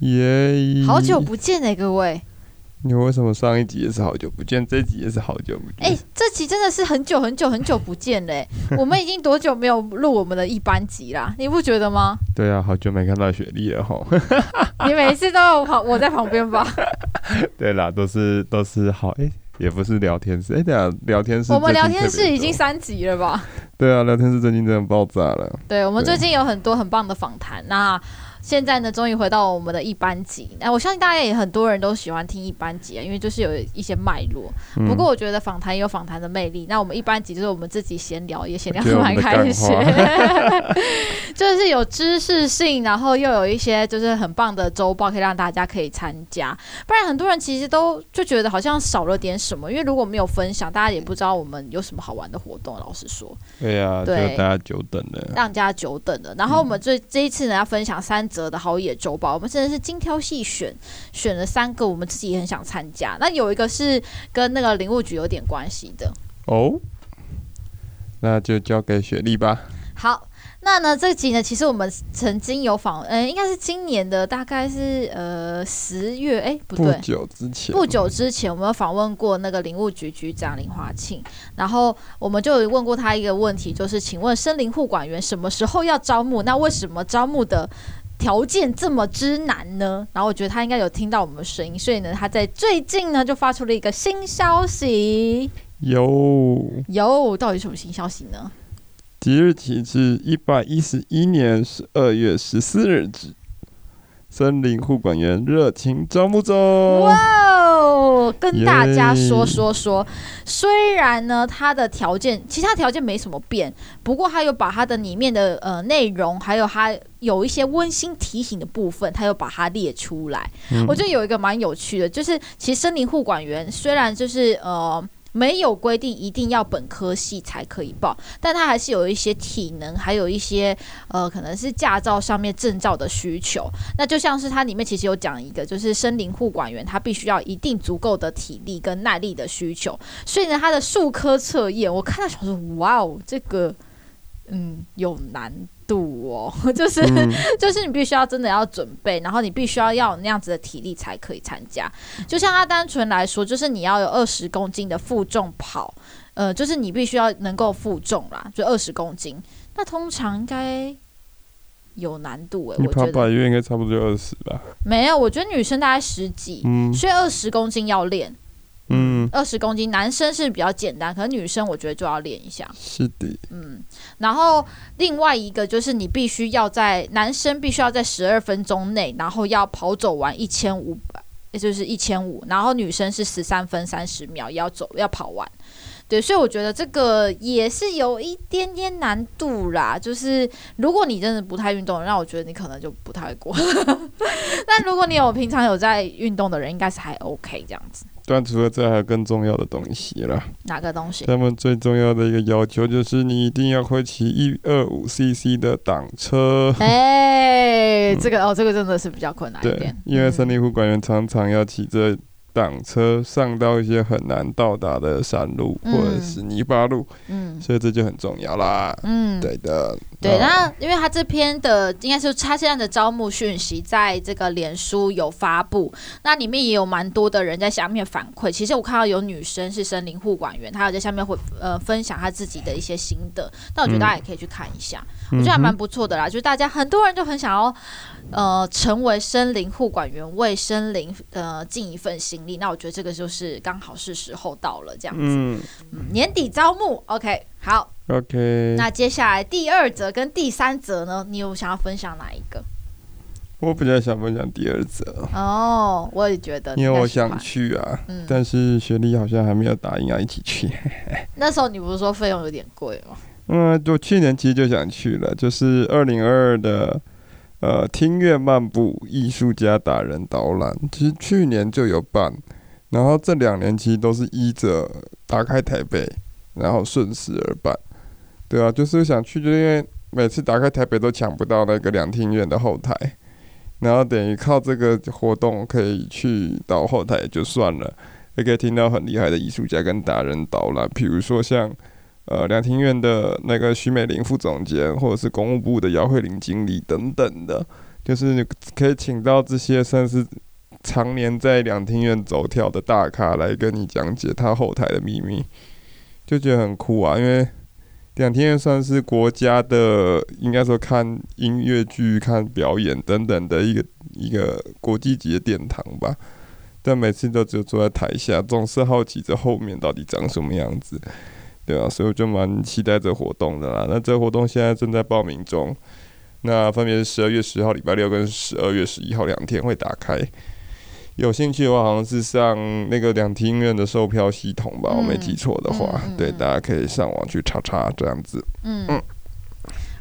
耶！好久不见呢，各位。你为什么上一集也是好久不见，这一集也是好久不见？哎、欸，这集真的是很久很久很久不见嘞！我们已经多久没有录我们的一班集啦？你不觉得吗？对啊，好久没看到雪莉了吼。你每次都有跑，我在旁边吧？对啦，都是都是好哎、欸，也不是聊天室哎，对啊，聊天室。我们聊天室已经三集了吧？对啊，聊天室最近真的爆炸了。对，我们最近有很多很棒的访谈，那。现在呢，终于回到我们的一班集。那我相信大家也很多人都喜欢听一班集啊，因为就是有一些脉络。不过我觉得访谈也有访谈的魅力。那我们一班集就是我们自己闲聊，也闲聊蛮开心，就是有知识性，然后又有一些就是很棒的周报，可以让大家可以参加。不然很多人其实都就觉得好像少了点什么，因为如果没有分享，大家也不知道我们有什么好玩的活动。老实说，对、啊，对，大家久等了，让大家久等了。然后我们这这一次呢，要分享三。则的好野周报，我们真的是精挑细选，选了三个，我们自己也很想参加。那有一个是跟那个林务局有点关系的哦，那就交给雪莉吧。好。那呢，这集呢，其实我们曾经有访，呃，应该是今年的，大概是呃十月，哎，不对，不久之前，不久之前，我们有访问过那个林务局局长林华庆，然后我们就有问过他一个问题，就是请问森林护管员什么时候要招募？那为什么招募的条件这么之难呢？然后我觉得他应该有听到我们的声音，所以呢，他在最近呢就发出了一个新消息，有有，到底什么新消息呢？即日起至一百一十一年十二月十四日止，森林护管员热情招募中。哇哦，跟大家说说说，虽然呢，它的条件，其他条件没什么变，不过他有把它的里面的呃内容，还有它有一些温馨提醒的部分，他又把它列出来。嗯、我觉得有一个蛮有趣的，就是其实森林护管员虽然就是呃。没有规定一定要本科系才可以报，但他还是有一些体能，还有一些呃，可能是驾照上面证照的需求。那就像是它里面其实有讲一个，就是森林护管员他必须要一定足够的体力跟耐力的需求。所以呢，他的数科测验，我看到想说，哇哦，这个嗯有难度哦，就是、嗯、就是你必须要真的要准备，然后你必须要要有那样子的体力才可以参加。就像他单纯来说，就是你要有二十公斤的负重跑，呃，就是你必须要能够负重啦，就二十公斤。那通常应该有难度哎、欸，你跑百岳应该差不多就二十吧？没有，我觉得女生大概十几，嗯、所以二十公斤要练。嗯，二十公斤，男生是比较简单，可是女生我觉得就要练一下。是的，嗯，然后另外一个就是你必须要在男生必须要在十二分钟内，然后要跑走完一千五百，也就是一千五，然后女生是十三分三十秒要走要跑完。对，所以我觉得这个也是有一点点难度啦。就是如果你真的不太运动，那我觉得你可能就不太过。但如果你有平常有在运动的人，应该是还 OK 这样子。但除了这，还有更重要的东西啦。哪个东西？他们最重要的一个要求就是你一定要会骑一二五 CC 的挡车。哎、这个哦，这个真的是比较困难一点。对，因为森林护管员常常要骑着。挡车上到一些很难到达的山路或者是泥巴路，嗯，所以这就很重要啦。嗯，对的，对。那因为他这篇的应该是他现在的招募讯息，在这个脸书有发布，那里面也有蛮多的人在下面反馈。其实我看到有女生是森林护管员，她有在下面会呃分享她自己的一些心得。那我觉得大家也可以去看一下，嗯、我觉得还蛮不错的啦。就是大家很多人就很想要呃成为森林护管员，为森林呃尽一份心力。那我觉得这个就是刚好是时候到了，这样子。嗯，年底招募，OK，好，OK。那接下来第二则跟第三则呢？你有想要分享哪一个？我比较想分享第二则。哦，我也觉得，因为我想去啊，嗯、但是学历好像还没有答应要一起去。那时候你不是说费用有点贵吗？嗯，我去年其实就想去了，就是二零二二的。呃，听乐漫步，艺术家达人导览，其实去年就有办，然后这两年其实都是依着打开台北，然后顺势而办。对啊，就是想去，就因为每次打开台北都抢不到那个两厅院的后台，然后等于靠这个活动可以去到后台就算了，也可以听到很厉害的艺术家跟达人导览，比如说像呃两厅院的那个徐美玲副总监，或者是公务部的姚慧玲经理等等的，就是可以请到这些算是常年在两厅院走跳的大咖来跟你讲解他后台的秘密，就觉得很酷啊，因为。两厅院算是国家的，应该说看音乐剧、看表演等等的一个一个国际级的殿堂吧。但每次都只有坐在台下，总是好奇着后面到底长什么样子，对啊，所以我就蛮期待这活动的啦。那这活动现在正在报名中，那分别是十二月十号礼拜六跟十二月十一号两天会打开。有兴趣的话，好像是上那个两厅院的售票系统吧，嗯、我没记错的话，嗯嗯、对，大家可以上网去查查这样子。嗯。嗯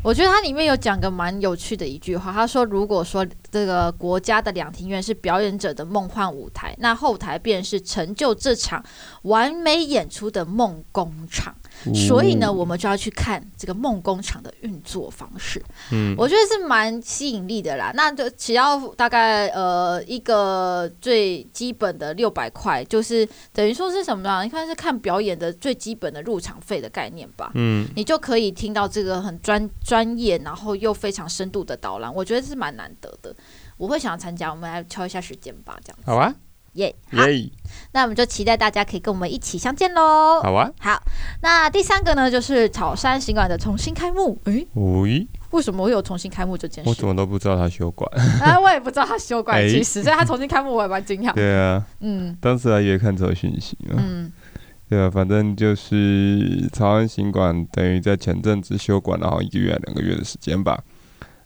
我觉得它里面有讲个蛮有趣的一句话，他说：“如果说这个国家的两厅院是表演者的梦幻舞台，那后台便是成就这场完美演出的梦工厂。所以呢，我们就要去看这个梦工厂的运作方式。嗯，我觉得是蛮吸引力的啦。那就只要大概呃一个最基本的六百块，就是等于说是什么呢？你看是看表演的最基本的入场费的概念吧。嗯，你就可以听到这个很专专业，然后又非常深度的导览，我觉得是蛮难得的。我会想要参加，我们来敲一下时间吧，这样子。好啊。耶，Yeah. 那我们就期待大家可以跟我们一起相见喽。好啊，好，那第三个呢，就是草山行馆的重新开幕。诶、欸，喂，为什么会有重新开幕这件事？我怎么都不知道他休馆。啊，我也不知道他休馆，其实，欸、所以他重新开幕，我也蛮惊讶。对啊，嗯，当时还以为看错讯息了。嗯，对啊，反正就是草山行馆等于在前阵子休馆，然后一个月两个月的时间吧。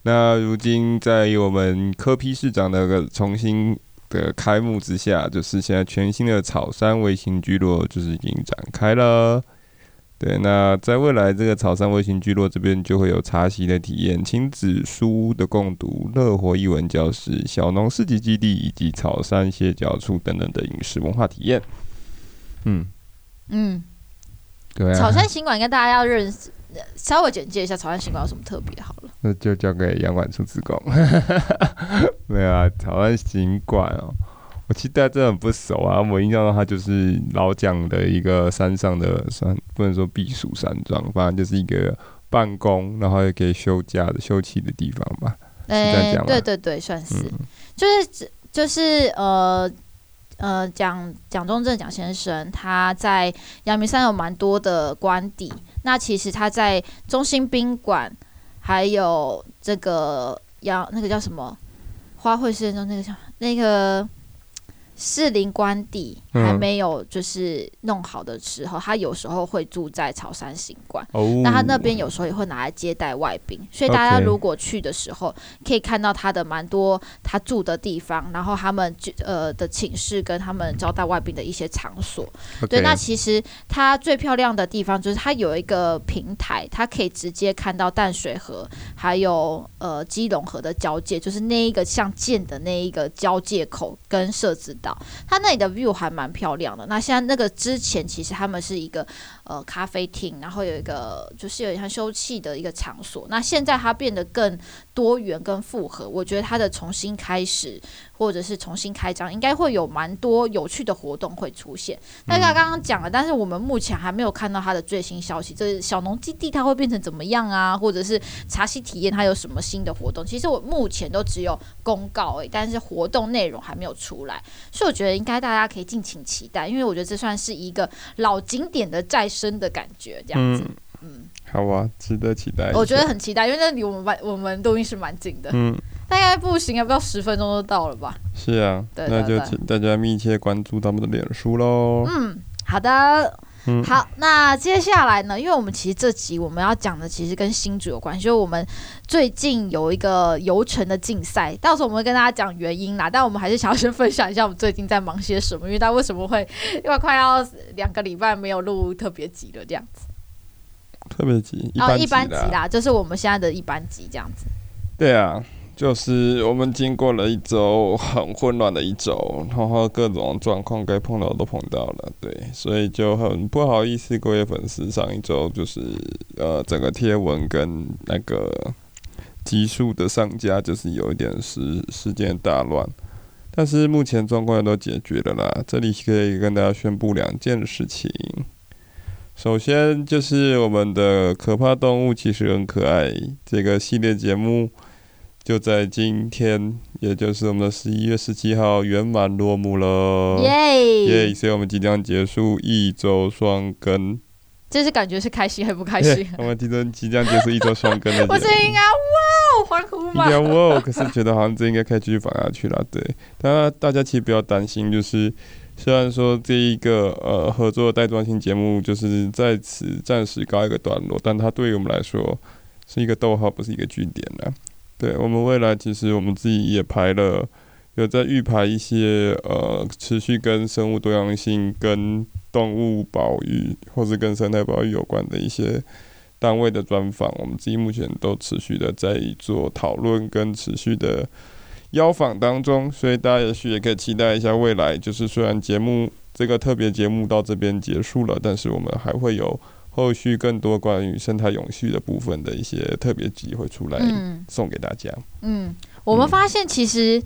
那如今在我们柯批市长的个重新。的开幕之下，就是现在全新的草山微型聚落就是已经展开了。对，那在未来这个草山微型聚落这边就会有茶席的体验、亲子书的共读、乐活艺文教室、小农市集基地以及草山歇脚处等等的饮食文化体验。嗯嗯，对啊，草山行馆应该大家要认识。稍微简介一下草山行馆有什么特别好了，那就交给杨管处职工。没有啊，草山行馆哦，我其实大家真的很不熟啊。我印象中它就是老蒋的一个山上的山，不能说避暑山庄，反正就是一个办公，然后也可以休假的休憩的地方吧。哎、欸，对对对，算是，嗯、就是就是呃。呃，蒋蒋中正蒋先生他在阳明山有蛮多的官邸，那其实他在中心宾馆，还有这个要那个叫什么花卉市中那个叫那个。士林官邸还没有就是弄好的时候，嗯、他有时候会住在潮山行馆。哦、那他那边有时候也会拿来接待外宾，所以大家如果去的时候，可以看到他的蛮多他住的地方，然后他们呃的寝室跟他们招待外宾的一些场所。对，那其实它最漂亮的地方就是它有一个平台，它可以直接看到淡水河还有呃基隆河的交界，就是那一个像剑的那一个交界口跟设置岛。它那里的 view 还蛮漂亮的。那现在那个之前其实他们是一个呃咖啡厅，然后有一个就是有点像休憩的一个场所。那现在它变得更多元、更复合。我觉得它的重新开始或者是重新开张，应该会有蛮多有趣的活动会出现。大家刚刚讲了，但是我们目前还没有看到它的最新消息。就是小农基地它会变成怎么样啊？或者是茶席体验它有什么新的活动？其实我目前都只有公告诶，但是活动内容还没有出来。所以我觉得应该大家可以敬请期待，因为我觉得这算是一个老景点的再生的感觉，这样子。嗯，嗯好啊，值得期待。我觉得很期待，因为那离我们我们录音室蛮近的。嗯，大概步行也不到十分钟就到了吧？是啊，那就请大家密切关注他们的脸书喽。嗯，好的。嗯、好，那接下来呢？因为我们其实这集我们要讲的其实跟新主有关系，就是我们最近有一个游程的竞赛，到时候我们会跟大家讲原因啦。但我们还是想要先分享一下我们最近在忙些什么，因为他为什么会因为快要两个礼拜没有录特别集了这样子。特别集，哦，一般集啦，就是我们现在的一般集这样子。对啊。就是我们经过了一周很混乱的一周，然后各种状况该碰到都碰到了，对，所以就很不好意思各位粉丝，上一周就是呃整个贴文跟那个集数的上架就是有一点时时间大乱，但是目前状况也都解决了啦，这里可以跟大家宣布两件事情。首先就是我们的可怕动物其实很可爱这个系列节目，就在今天，也就是我们的十一月十七号圆满落幕了。耶耶！所以我们即将结束一周双更。这是感觉是开心还不开心？我们即将即将结束一周双更的。我这应该哇欢呼吗？应该哇，可是觉得好像这应该可以继续放下去了。对，当然大家其实不要担心，就是。虽然说这一个呃合作的带状性节目就是在此暂时告一个段落，但它对于我们来说是一个逗号，不是一个句点了。对，我们未来其实我们自己也排了，有在预排一些呃持续跟生物多样性、跟动物保育或者跟生态保育有关的一些单位的专访，我们自己目前都持续的在做讨论跟持续的。邀访当中，所以大家也许也可以期待一下未来。就是虽然节目这个特别节目到这边结束了，但是我们还会有后续更多关于生态永续的部分的一些特别集会出来送给大家。嗯，嗯，我们发现其实。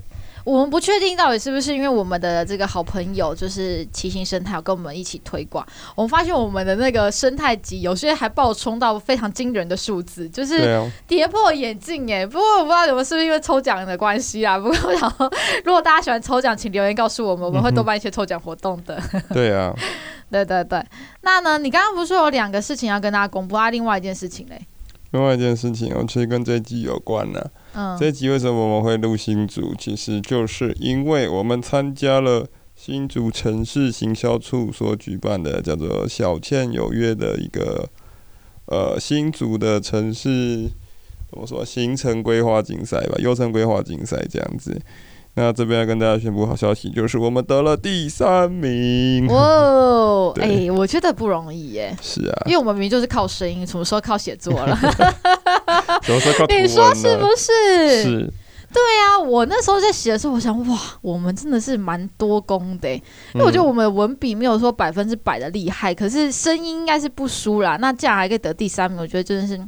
我们不确定到底是不是因为我们的这个好朋友就是骑行生态有跟我们一起推广，我们发现我们的那个生态级有些还爆冲到非常惊人的数字，就是跌破眼镜哎！不过我不知道你们是不是因为抽奖的关系啊。不过然后如果大家喜欢抽奖，请留言告诉我们，我们会多办一些抽奖活动的。对啊，对对对。那呢，你刚刚不是说有两个事情要跟大家公布啊？另外一件事情嘞？另外一件事情，我其实跟这一集有关呢、啊。这集为什么我们会录新竹？其实就是因为我们参加了新竹城市行销处所举办的叫做“小倩有约”的一个呃新竹的城市怎么说行程规划竞赛吧，游程规划竞赛这样子。那这边要跟大家宣布好消息，就是我们得了第三名。哇，哎、欸，我觉得不容易耶。是啊，因为我们明明就是靠声音，什么时候靠写作了？什么时候靠？你说是不是？是。对啊，我那时候在写的时候，我想，哇，我们真的是蛮多功的，因为我觉得我们文笔没有说百分之百的厉害，可是声音应该是不输啦。那这样还可以得第三名，我觉得真的是。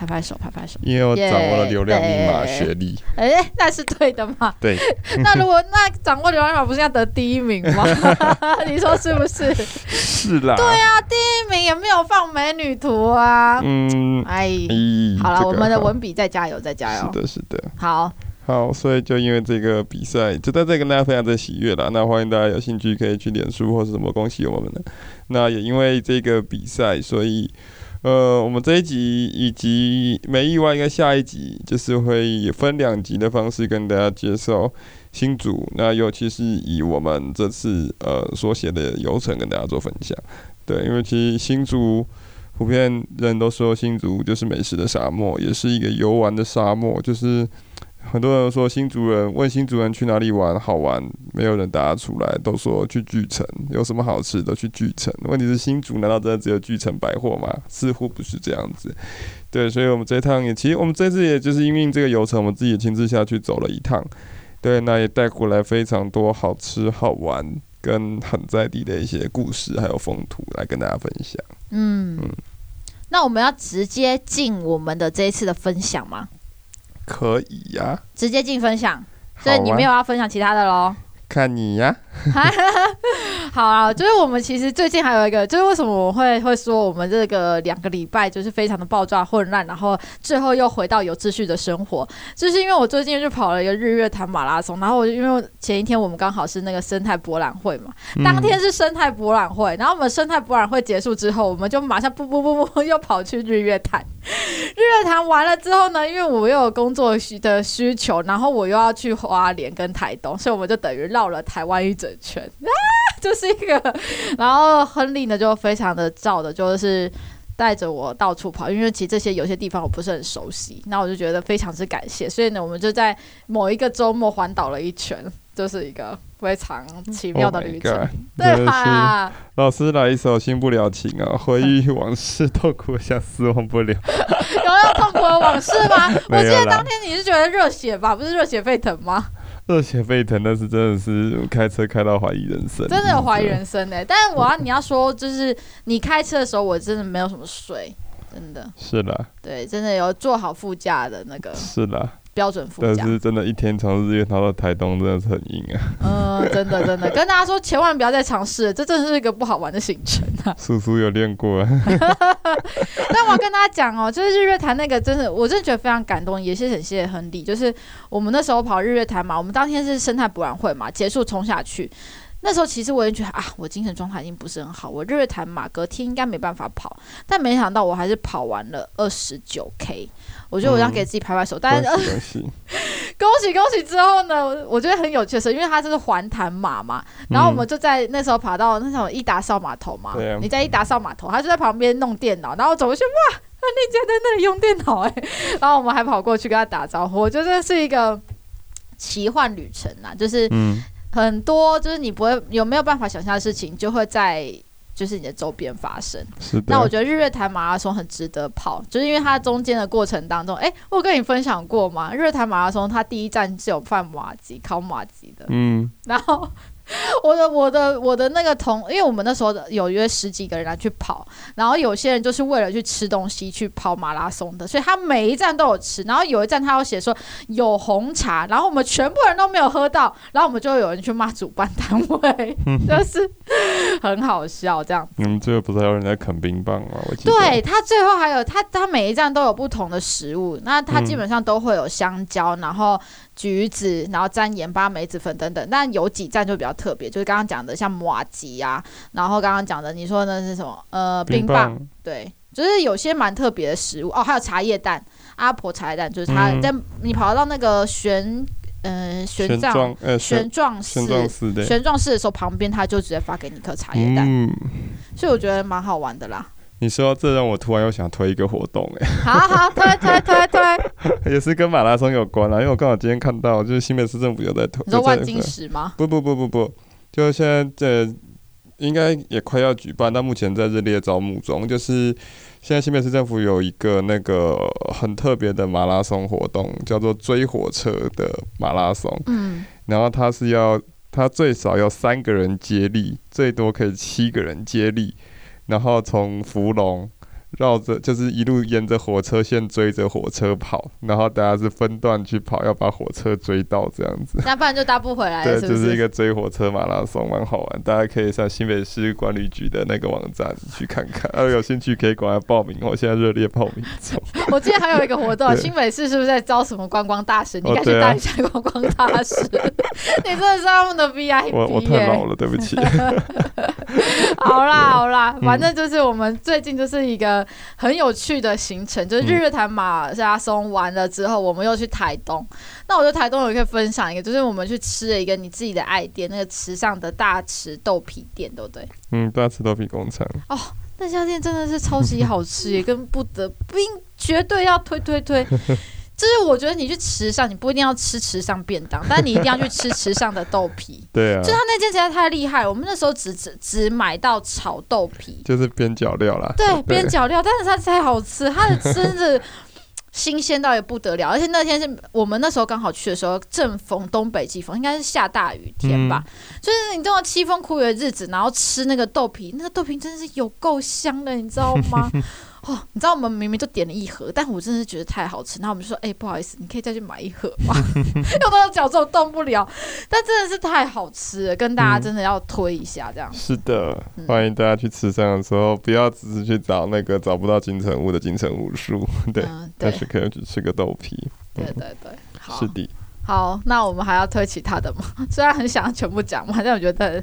拍拍手，拍拍手，因为我掌握了流量密码学历。哎、yeah, 欸，那是对的嘛？对。那如果那掌握流量密码不是要得第一名吗？你说是不是？是啦。对啊，第一名也没有放美女图啊。嗯。哎。好了，这个、我们的文笔再加油，再加油。是的，是的。好。好，所以就因为这个比赛，就在这跟大家分享这喜悦了。那欢迎大家有兴趣可以去脸书或是什么恭喜我们的。那也因为这个比赛，所以。呃，我们这一集以及没意外，应该下一集就是会以分两集的方式跟大家介绍新竹。那尤其是以我们这次呃所写的游程跟大家做分享。对，因为其实新竹普遍人都说新竹就是美食的沙漠，也是一个游玩的沙漠，就是。很多人说新竹人问新竹人去哪里玩好玩，没有人答出来，都说去巨城，有什么好吃的去巨城。问题是新竹难道真的只有巨城百货吗？似乎不是这样子。对，所以我们这一趟也，其实我们这次也就是因为这个游程，我们自己也亲自下去走了一趟。对，那也带过来非常多好吃好玩跟很在地的一些故事，还有风土来跟大家分享。嗯嗯，那我们要直接进我们的这一次的分享吗？可以呀、啊，直接进分享，所以你没有要分享其他的喽？看你呀，好啊，就是我们其实最近还有一个，就是为什么我会会说我们这个两个礼拜就是非常的爆炸混乱，然后最后又回到有秩序的生活，就是因为我最近就跑了一个日月潭马拉松，然后我就因为前一天我们刚好是那个生态博览会嘛，当天是生态博览会，然后我们生态博览会结束之后，我们就马上 不不不不又跑去日月潭，日月潭完了之后呢，因为我又有工作需的需求，然后我又要去花莲跟台东，所以我们就等于绕。绕了台湾一整圈 啊，就是一个，然后亨利呢就非常的照的，就是带着我到处跑，因为其实这些有些地方我不是很熟悉，那我就觉得非常之感谢，所以呢，我们就在某一个周末环岛了一圈。就是一个非常奇妙的旅程，oh、对吧？老师来一首《新不了情》啊，回忆往事，痛苦相思忘不了。有要痛苦的往事吗？我记得当天你是觉得热血吧？不是热血沸腾吗？热血沸腾，但是真的是开车开到怀疑人生，真的有怀疑人生呢、欸。但是我要你要说，就是你开车的时候，我真的没有什么睡，真的是的，对，真的有做好副驾的那个，是啦。标准副驾，但是真的，一天从日月潭到台东，真的是很硬啊。嗯，真的真的，跟大家说，千万不要再尝试了，这真的是一个不好玩的行程啊。叔叔有练过啊。但我要跟大家讲哦，就是日月潭那个，真的，我真的觉得非常感动，也是很谢谢亨利。就是我们那时候跑日月潭嘛，我们当天是生态博览会嘛，结束冲下去。那时候其实我也觉得啊，我精神状态已经不是很好，我日月潭马隔天应该没办法跑，但没想到我还是跑完了二十九 K。我觉得我要给自己拍拍手，嗯、但是恭喜 恭喜恭喜之后呢，我觉得很有趣的是，因为它这是环潭马嘛，然后我们就在那时候爬到那种一达扫码头嘛，嗯、你在一达扫码头，他就在旁边弄电脑，然后我走过去哇，那家在那里用电脑哎，然后我们还跑过去跟他打招呼，我觉得这是一个奇幻旅程呐，就是嗯。很多就是你不会有没有办法想象的事情，就会在就是你的周边发生。是的。那我觉得日月潭马拉松很值得跑，就是因为它中间的过程当中，哎、欸，我有跟你分享过吗？日月潭马拉松它第一站是有贩马吉、烤马吉的。嗯。然后。我的我的我的那个同，因为我们那时候有约十几个人来去跑，然后有些人就是为了去吃东西去跑马拉松的，所以他每一站都有吃，然后有一站他要写说有红茶，然后我们全部人都没有喝到，然后我们就有人去骂主办单位，就是很好笑这样。你们最后不是还有人在啃冰棒吗？我记得。对，他最后还有他他每一站都有不同的食物，那他基本上都会有香蕉，然后。橘子，然后沾盐巴、梅子粉等等，但有几站就比较特别，就是刚刚讲的像马吉啊，然后刚刚讲的你说的那是什么？呃，冰棒，对，就是有些蛮特别的食物哦，还有茶叶蛋，阿婆茶叶蛋，就是它在、嗯、你跑到那个旋嗯旋状呃旋状式旋状式的时候，旁边他就直接发给你一颗茶叶蛋，嗯、所以我觉得蛮好玩的啦。你说这让我突然又想推一个活动 哎，好好推推推推，也是跟马拉松有关啊，因为我刚好今天看到，就是新北市政府有在推，你说万金石吗？不不不不不，就现在这应该也快要举办，但目前在热烈招募中。就是现在新北市政府有一个那个很特别的马拉松活动，叫做追火车的马拉松。嗯，然后它是要，它最少要三个人接力，最多可以七个人接力。然后从芙蓉绕着，就是一路沿着火车线追着火车跑，然后大家是分段去跑，要把火车追到这样子。那不然就搭不回来。对，就是一个追火车马拉松，蛮好玩。大家可以上新北市管理局的那个网站去看看，啊有兴趣可以赶快报名。我现在热烈报名中。我记得还有一个活动，新北市是不是在招什么观光大使？你应该去当一下观光大使。你真的是他们的 VIP。我我太老了，对不起。好啦好啦，反正就是我们最近就是一个很有趣的行程，就是日月潭马拉松完了之后，我们又去台东。那我觉得台东有一个分享一个，就是我们去吃了一个你自己的爱店，那个池上的大池豆皮店，对不对？嗯，大池豆皮工厂。哦，那家店真的是超级好吃，也跟不得不应绝对要推推推。就是我觉得你去池上，你不一定要吃池上便当，但你一定要去吃池上的豆皮。对啊，就他那间实在太厉害，我们那时候只只只买到炒豆皮，就是边角料啦。对，边角料，但是它才好吃，它的真的新鲜到也不得了。而且那天是我们那时候刚好去的时候，正逢东北季风，应该是下大雨天吧。嗯、就是你这种凄风苦雨的日子，然后吃那个豆皮，那个豆皮真的是有够香的，你知道吗？哦，你知道我们明明就点了一盒，但我真的是觉得太好吃，然后我们就说，哎、欸，不好意思，你可以再去买一盒吗？用到脚之后动不了，但真的是太好吃了，跟大家真的要推一下这样。是的，欢迎大家去吃这样的时候，不要只是去找那个找不到金城武的金城武树，对，但是可以去吃个豆皮。对对对，好，是的。好，那我们还要推其他的吗？虽然很想全部讲嘛，但我觉得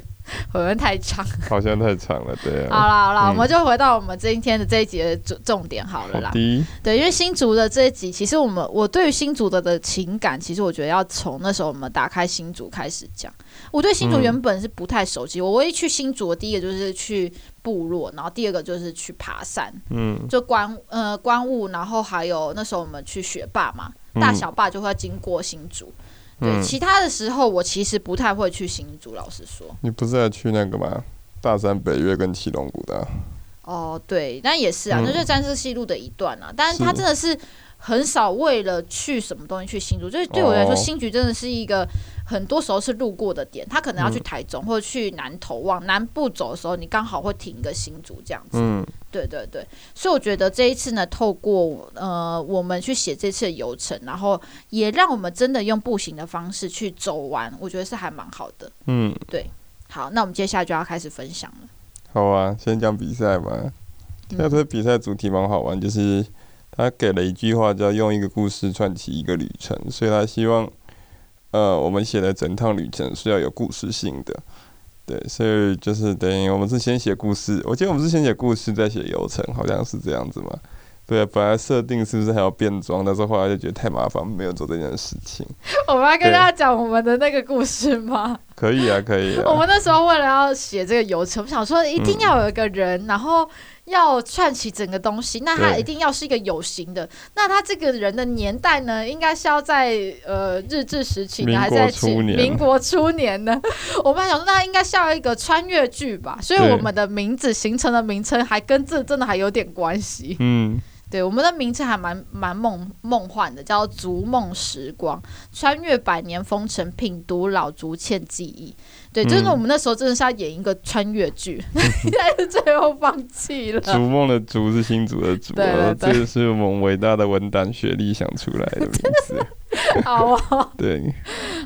好像太长？好像太长了，对啊。好啦好啦，嗯、我们就回到我们今天的这一集的重重点好了啦。的对，因为新竹的这一集，其实我们我对于新竹的的情感，其实我觉得要从那时候我们打开新竹开始讲。我对新竹原本是不太熟悉，嗯、我唯一去新竹的第一个就是去部落，然后第二个就是去爬山，嗯，就观呃观雾，然后还有那时候我们去学霸嘛。大小坝就会经过新竹，对，嗯、其他的时候我其实不太会去新竹，老实说。你不是要去那个吗？大山北岳跟七龙谷的、啊。哦，对，那也是啊，嗯、那就是战士西路的一段啊。但是它真的是很少为了去什么东西去新竹，就是对我来说，新竹真的是一个很多时候是路过的点。他可能要去台中或者去南投往南部走的时候，你刚好会停一个新竹这样子。嗯，对对对。所以我觉得这一次呢，透过呃我们去写这次的游程，然后也让我们真的用步行的方式去走完，我觉得是还蛮好的。嗯，对。好，那我们接下来就要开始分享了。好啊，先讲比赛嘛。那这比赛主题蛮好玩，就是他给了一句话，叫“用一个故事串起一个旅程”，所以他希望，呃，我们写的整趟旅程是要有故事性的。对，所以就是等于我们是先写故事，我记得我们是先写故事再写游程，好像是这样子嘛。对，本来设定是不是还要变装，但是后来就觉得太麻烦，没有做这件事情。我们要跟大家讲我们的那个故事吗？可以啊，可以啊。我们那时候为了要写这个游程，我想说一定要有一个人，嗯、然后要串起整个东西，那他一定要是一个有形的。那他这个人的年代呢，应该是要在呃日治时期呢，还是在民国初年呢？我们还想说，那应该是要一个穿越剧吧，所以我们的名字形成的名称还跟这真的还有点关系。嗯。对，我们的名称还蛮蛮梦梦幻的，叫“逐梦时光”，穿越百年风尘，品读老竹堑记忆。对，就是我们那时候真的是要演一个穿越剧，嗯、但是最后放弃了。“逐梦”的“逐”是新竹的“竹”，这个是我们伟大的文胆学历想出来的名字。好啊，对，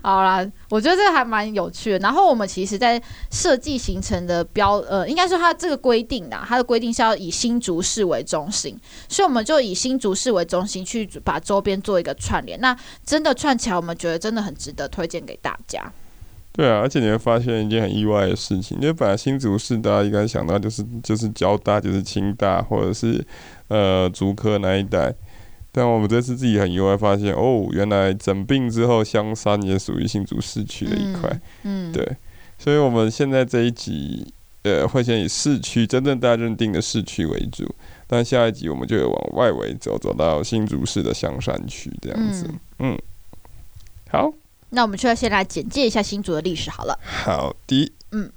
好啦，我觉得这个还蛮有趣的。然后我们其实，在设计行程的标，呃，应该说它这个规定的，它的规定是要以新竹市为中心，所以我们就以新竹市为中心去把周边做一个串联。那真的串起来，我们觉得真的很值得推荐给大家。对啊，而且你会发现一件很意外的事情，因为本来新竹市大家应该想到就是就是交大，就是清大，或者是呃竹科那一带。但我们这次自己很意外发现，哦，原来整并之后，香山也属于新竹市区的一块。嗯，嗯对，所以我们现在这一集，呃，会先以市区真正大家认定的市区为主，但下一集我们就往外围走，走到新竹市的香山区这样子。嗯，嗯，好，那我们就要先来简介一下新竹的历史好了。好的，嗯，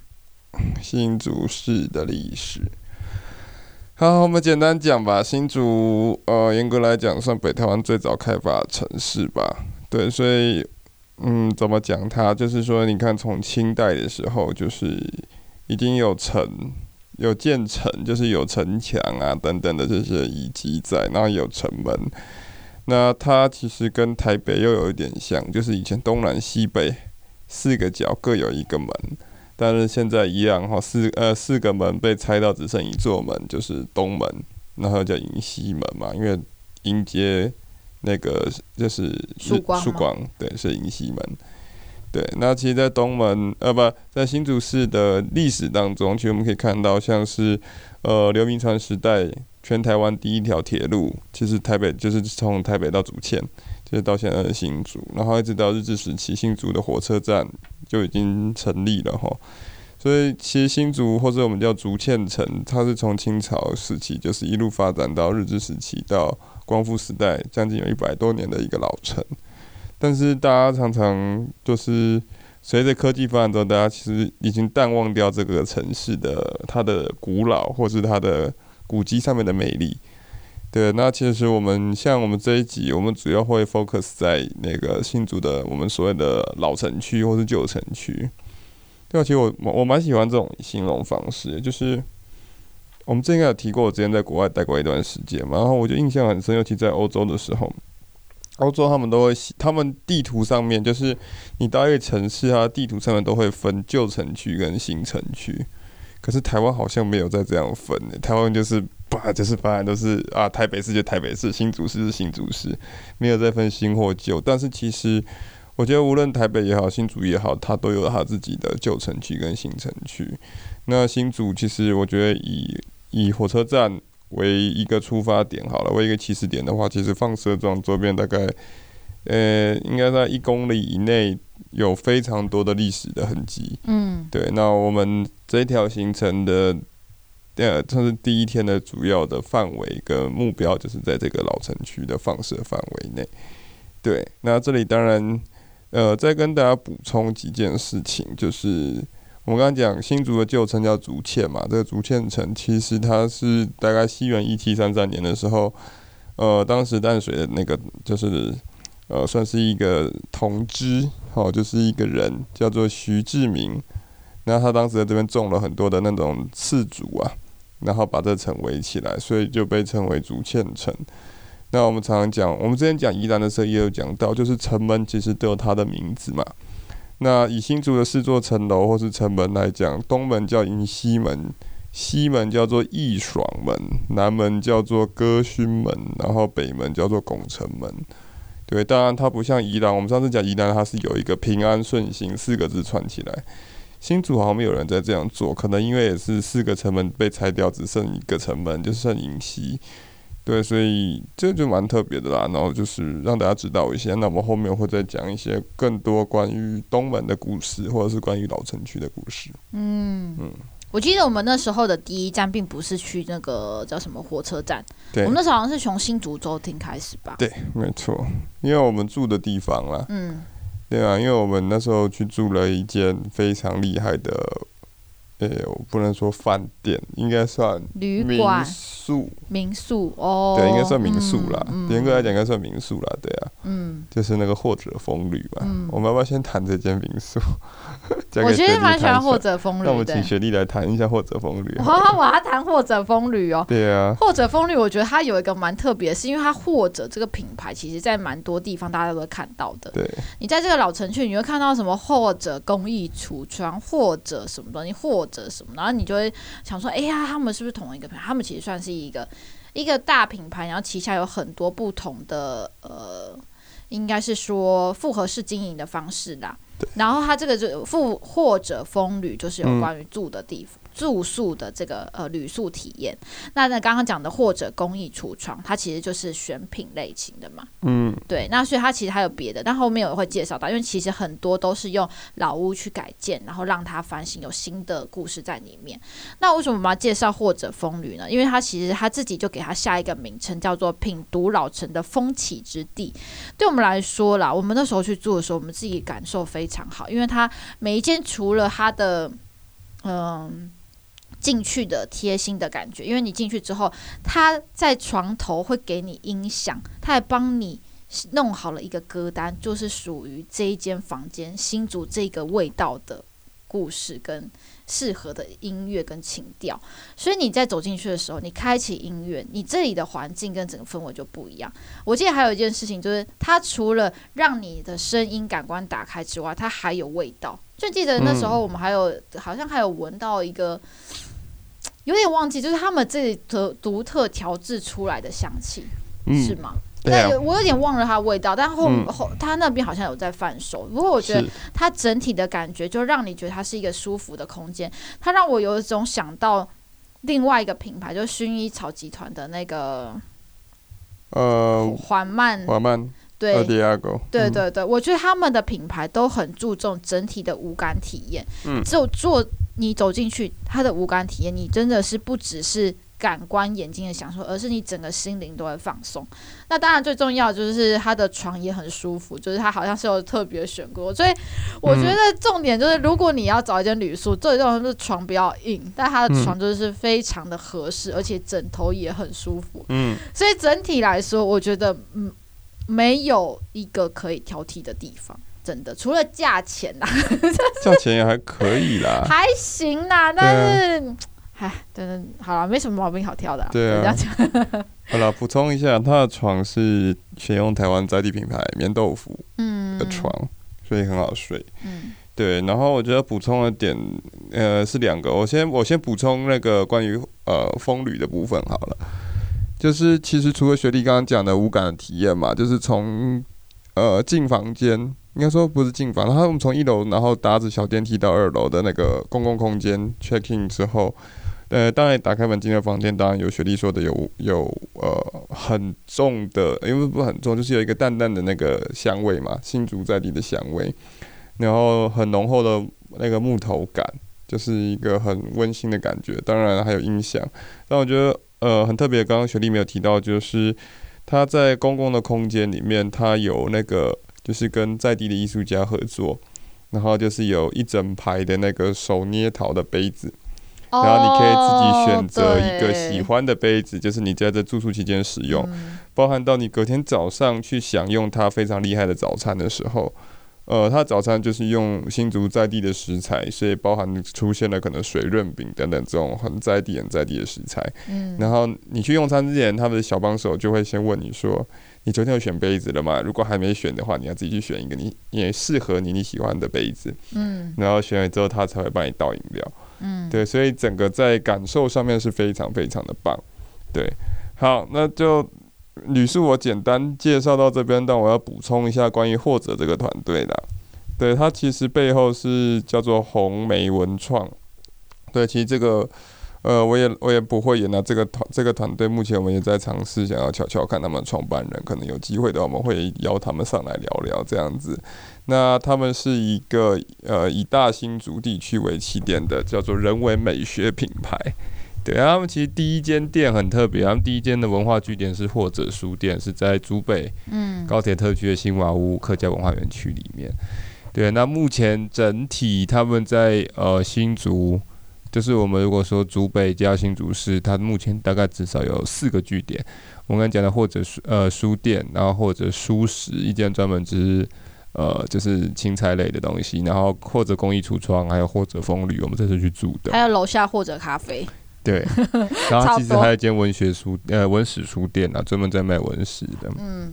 新竹市的历史。好，我们简单讲吧。新竹，呃，严格来讲算北台湾最早开发城市吧。对，所以，嗯，怎么讲它？就是说，你看从清代的时候，就是已经有城，有建城，就是有城墙啊等等的这些遗迹在，然后有城门。那它其实跟台北又有一点像，就是以前东南西北四个角各有一个门。但是现在一样哈，四呃四个门被拆到只剩一座门，就是东门，然后叫迎西门嘛，因为迎接那个就是曙光，曙光，对，是迎西门。对，那其实，在东门呃不在新竹市的历史当中，其实我们可以看到，像是呃刘铭传时代全台湾第一条铁路，其实台北就是从台北到竹堑。就到现在的新竹，然后一直到日治时期，新竹的火车站就已经成立了哈。所以其实新竹或者我们叫竹堑城，它是从清朝时期就是一路发展到日治时期到光复时代，将近有一百多年的一个老城。但是大家常常就是随着科技发展之后，大家其实已经淡忘掉这个城市的它的古老，或是它的古迹上面的美丽。对，那其实我们像我们这一集，我们主要会 focus 在那个新竹的我们所谓的老城区或是旧城区。对，其实我我蛮喜欢这种形容方式，就是我们之前有提过，我之前在国外待过一段时间嘛，然后我就印象很深，尤其在欧洲的时候，欧洲他们都会，他们地图上面就是你到一个城市啊，地图上面都会分旧城区跟新城区。可是台湾好像没有再这样分，台湾就是把就是 反正都是啊，台北市就台北市，新竹市是新竹市，没有再分新或旧。但是其实我觉得无论台北也好，新竹也好，它都有它自己的旧城区跟新城区。那新竹其实我觉得以以火车站为一个出发点好了，为一个起始点的话，其实放射状周边大概呃应该在一公里以内。有非常多的历史的痕迹，嗯，对。那我们这一条行程的，呃，这是第一天的主要的范围跟目标，就是在这个老城区的放射范围内。对，那这里当然，呃，再跟大家补充几件事情，就是我们刚刚讲新竹的旧称叫竹堑嘛，这个竹堑城其实它是大概西元一七三三年的时候，呃，当时淡水的那个就是呃，算是一个同知，哦，就是一个人叫做徐志明，那他当时在这边种了很多的那种刺竹啊，然后把这城围起来，所以就被称为竹堑城。那我们常常讲，我们之前讲宜兰的时候也有讲到，就是城门其实都有它的名字嘛。那以新竹的四座城楼或是城门来讲，东门叫迎西门，西门叫做义爽门，南门叫做歌勋门，然后北门叫做拱辰门。对，当然它不像宜兰，我们上次讲宜兰，它是有一个平安顺心四个字串起来。新竹好像没有人在这样做，可能因为也是四个城门被拆掉，只剩一个城门，就剩银溪。对，所以这就蛮特别的啦。然后就是让大家知道一些。那我们后面会再讲一些更多关于东门的故事，或者是关于老城区的故事。嗯嗯，我记得我们那时候的第一站并不是去那个叫什么火车站，对，我们那时候好像是从新竹州厅开始吧？对，没错，因为我们住的地方啦。嗯，对啊，因为我们那时候去住了一间非常厉害的。哎，我不能说饭店，应该算旅馆、宿、民宿哦。对，应该算民宿啦。严、嗯、格来讲，应该算民宿啦。对啊，嗯，就是那个或者风旅嘛。嗯、我们要不要先谈这间民宿？我其实蛮喜欢或者风旅。那我们请雪莉来谈一下或者风旅。好，我要谈或者风旅哦。对啊，或者风旅，我觉得它有一个蛮特别的，是因为它或者这个品牌，其实在蛮多地方大家都会看到的。对，你在这个老城区，你会看到什么或者工艺橱窗，或者什么东西，或者什么，然后你就会想说，哎呀，他们是不是同一个品牌？他们其实算是一个一个大品牌，然后旗下有很多不同的呃，应该是说复合式经营的方式啦。然后它这个就复或者风旅，就是有关于住的地方。嗯住宿的这个呃旅宿体验，那那刚刚讲的或者工艺橱窗，它其实就是选品类型的嘛。嗯，对。那所以它其实还有别的，但后面我会介绍到，因为其实很多都是用老屋去改建，然后让它翻新，有新的故事在里面。那为什么我们要介绍或者风旅呢？因为它其实它自己就给它下一个名称，叫做品读老城的风起之地。对我们来说啦，我们那时候去住的时候，我们自己感受非常好，因为它每一间除了它的嗯。进去的贴心的感觉，因为你进去之后，他在床头会给你音响，他还帮你弄好了一个歌单，就是属于这一间房间新竹这个味道的故事跟适合的音乐跟情调。所以你在走进去的时候，你开启音乐，你这里的环境跟整个氛围就不一样。我记得还有一件事情，就是它除了让你的声音感官打开之外，它还有味道。就记得那时候我们还有、好像还有闻到一个。有点忘记，就是他们自己的独特调制出来的香气，嗯、是吗？对、啊，我有点忘了它味道，但后、嗯、后它那边好像有在贩售。不过我觉得它整体的感觉，就让你觉得它是一个舒服的空间。它让我有一种想到另外一个品牌，就是薰衣草集团的那个呃缓慢缓慢。对，对对对，我觉得他们的品牌都很注重整体的五感体验。嗯，只有做你走进去，它的五感体验，你真的是不只是感官眼睛的享受，而是你整个心灵都会放松。那当然最重要就是它的床也很舒服，就是它好像是有特别选过，所以我觉得重点就是，如果你要找一间旅宿，这种是床不要硬，但它的床就是非常的合适，而且枕头也很舒服。嗯，所以整体来说，我觉得嗯。没有一个可以挑剔的地方，真的，除了价钱啦，价钱也还可以啦，还行啦，但是，哎、啊，真的好了，没什么毛病好挑的、啊，对啊，好了，补充一下，他的床是选用台湾在地品牌棉豆腐的床，嗯、所以很好睡，嗯，对，然后我觉得补充的点，呃，是两个，我先我先补充那个关于呃风吕的部分好了。就是其实除了学弟刚刚讲的无感的体验嘛，就是从呃进房间，应该说不是进房，然后我们从一楼然后搭着小电梯到二楼的那个公共空间 check in 之后，呃，当然打开门进了房间，当然有学弟说的有有呃很重的，因为不很重，就是有一个淡淡的那个香味嘛，新竹在地的香味，然后很浓厚的那个木头感，就是一个很温馨的感觉，当然还有音响，但我觉得。呃，很特别，刚刚学弟没有提到，就是他在公共的空间里面，他有那个就是跟在地的艺术家合作，然后就是有一整排的那个手捏陶的杯子。然后你可以自己选择一个喜欢的杯子，就是你在这住宿期间使用，包含到你隔天早上去享用它非常厉害的早餐的时候，呃，他早餐就是用新竹在地的食材，所以包含出现了可能水润饼等等这种很在地、很在地的食材。嗯然后你去用餐之前，他们的小帮手就会先问你说：“你昨天有选杯子了吗？如果还没选的话，你要自己去选一个你也适合你、你喜欢的杯子。”嗯然后选了之后，他才会帮你倒饮料。嗯，对，所以整个在感受上面是非常非常的棒，对，好，那就吕树我简单介绍到这边，但我要补充一下关于或者这个团队的，对，它其实背后是叫做红梅文创，对，其实这个呃，我也我也不会演啊，这个团这个团队目前我们也在尝试想要悄悄看他们创办人，可能有机会的话，我们会邀他们上来聊聊这样子。那他们是一个呃以大新竹地区为起点的，叫做人文美学品牌。对，他们其实第一间店很特别，他们第一间的文化据点是或者书店，是在竹北嗯高铁特区的新瓦屋客家文化园区里面。对，那目前整体他们在呃新竹，就是我们如果说竹北加新竹市，它目前大概至少有四个据点。我刚才讲的或者书呃书店，然后或者书食一间专门只是。呃，就是青菜类的东西，然后或者工艺橱窗，还有或者风旅，我们这次去住的。还有楼下或者咖啡。对，然后其实还有一间文学书呃文史书店啊，专门在卖文史的。嗯，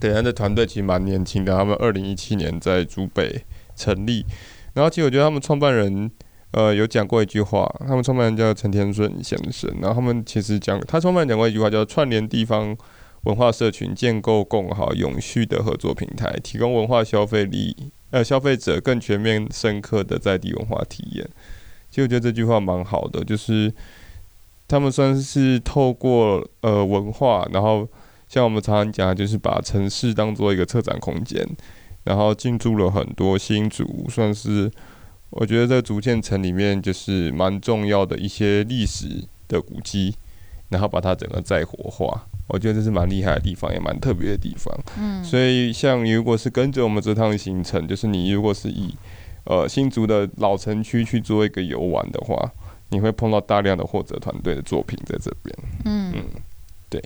对，他的团队其实蛮年轻的，他们二零一七年在竹北成立。然后其实我觉得他们创办人呃有讲过一句话，他们创办人叫陈天顺先生，然后他们其实讲他创办人讲过一句话，叫串联地方。文化社群建构共好永续的合作平台，提供文化消费力呃消费者更全面深刻的在地文化体验。其实我觉得这句话蛮好的，就是他们算是透过呃文化，然后像我们常常讲，就是把城市当做一个策展空间，然后进驻了很多新竹，算是我觉得在竹堑城里面就是蛮重要的一些历史的古迹，然后把它整个再活化。我觉得这是蛮厉害的地方，也蛮特别的地方。嗯，所以像如果是跟着我们这趟行程，就是你如果是以呃新竹的老城区去做一个游玩的话，你会碰到大量的或者团队的作品在这边。嗯嗯，对。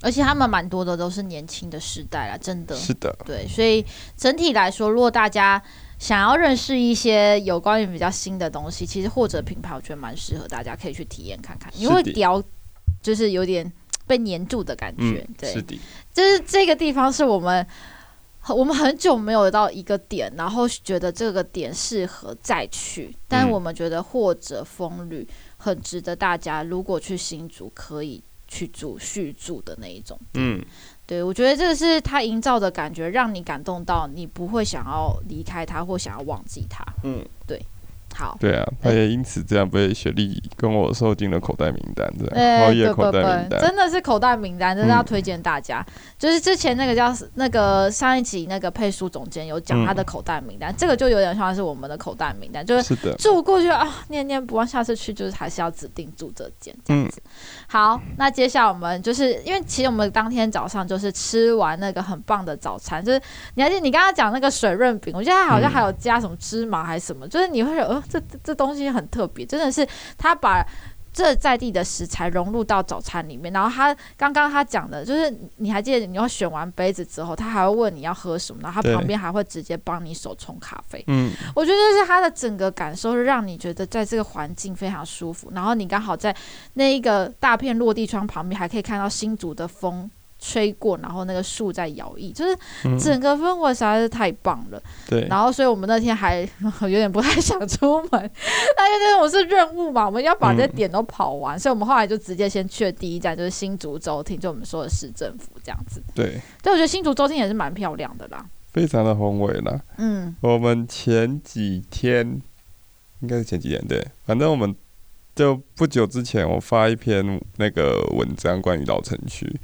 而且他们蛮多的都是年轻的时代啦，真的。是的。对，所以整体来说，如果大家想要认识一些有关于比较新的东西，其实或者品牌我觉得蛮适合大家可以去体验看看，因为雕就是有点。被黏住的感觉，嗯、对，是的，就是这个地方是我们我们很久没有到一个点，然后觉得这个点适合再去，但我们觉得或者风旅很值得大家如果去新竹可以去住续住的那一种，嗯，对，我觉得这个是他营造的感觉，让你感动到你不会想要离开他或想要忘记他，嗯，对。好，对啊，他也因此这样被雪莉跟我收进了口袋名单，这样，熬夜口袋名单，真的是口袋名单，真的要推荐大家。嗯、就是之前那个叫那个上一集那个配书总监有讲他的口袋名单，嗯、这个就有点像是我们的口袋名单，就是住过去啊，念念不忘，下次去就是还是要指定住这间这样子。嗯、好，那接下来我们就是因为其实我们当天早上就是吃完那个很棒的早餐，就是你还记得你刚刚讲那个水润饼，我觉得他好像还有加什么芝麻还是什么，嗯、就是你会有。这这东西很特别，真的是他把这在地的食材融入到早餐里面。然后他刚刚他讲的，就是你还记得你要选完杯子之后，他还会问你要喝什么，然后他旁边还会直接帮你手冲咖啡。嗯，我觉得就是他的整个感受，是让你觉得在这个环境非常舒服。然后你刚好在那一个大片落地窗旁边，还可以看到新竹的风。吹过，然后那个树在摇曳，就是整个氛围实在是太棒了。对、嗯，然后所以我们那天还 有点不太想出门，那因为我是任务嘛，我们要把这些点都跑完，嗯、所以我们后来就直接先去了第一站，就是新竹州厅，就我们说的市政府这样子。对，对，我觉得新竹州厅也是蛮漂亮的啦，非常的宏伟啦。嗯，我们前几天应该是前几天对，反正我们就不久之前我发一篇那个文章关于老城区。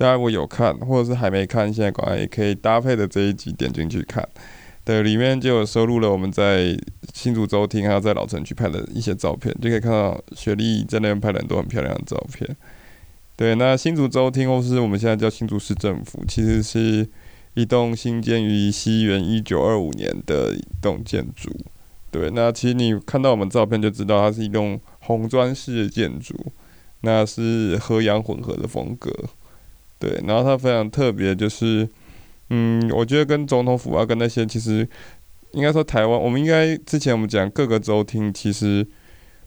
大家如果有看，或者是还没看，现在赶快也可以搭配的这一集点进去看。对，里面就有收录了我们在新竹州厅还有在老城区拍的一些照片，就可以看到雪莉在那边拍了很多很漂亮的照片。对，那新竹州厅或是我们现在叫新竹市政府，其实是一栋兴建于西元一九二五年的一栋建筑。对，那其实你看到我们照片就知道，它是一栋红砖式的建筑，那是和洋混合的风格。对，然后它非常特别，就是，嗯，我觉得跟总统府啊，跟那些其实应该说台湾，我们应该之前我们讲各个州厅，其实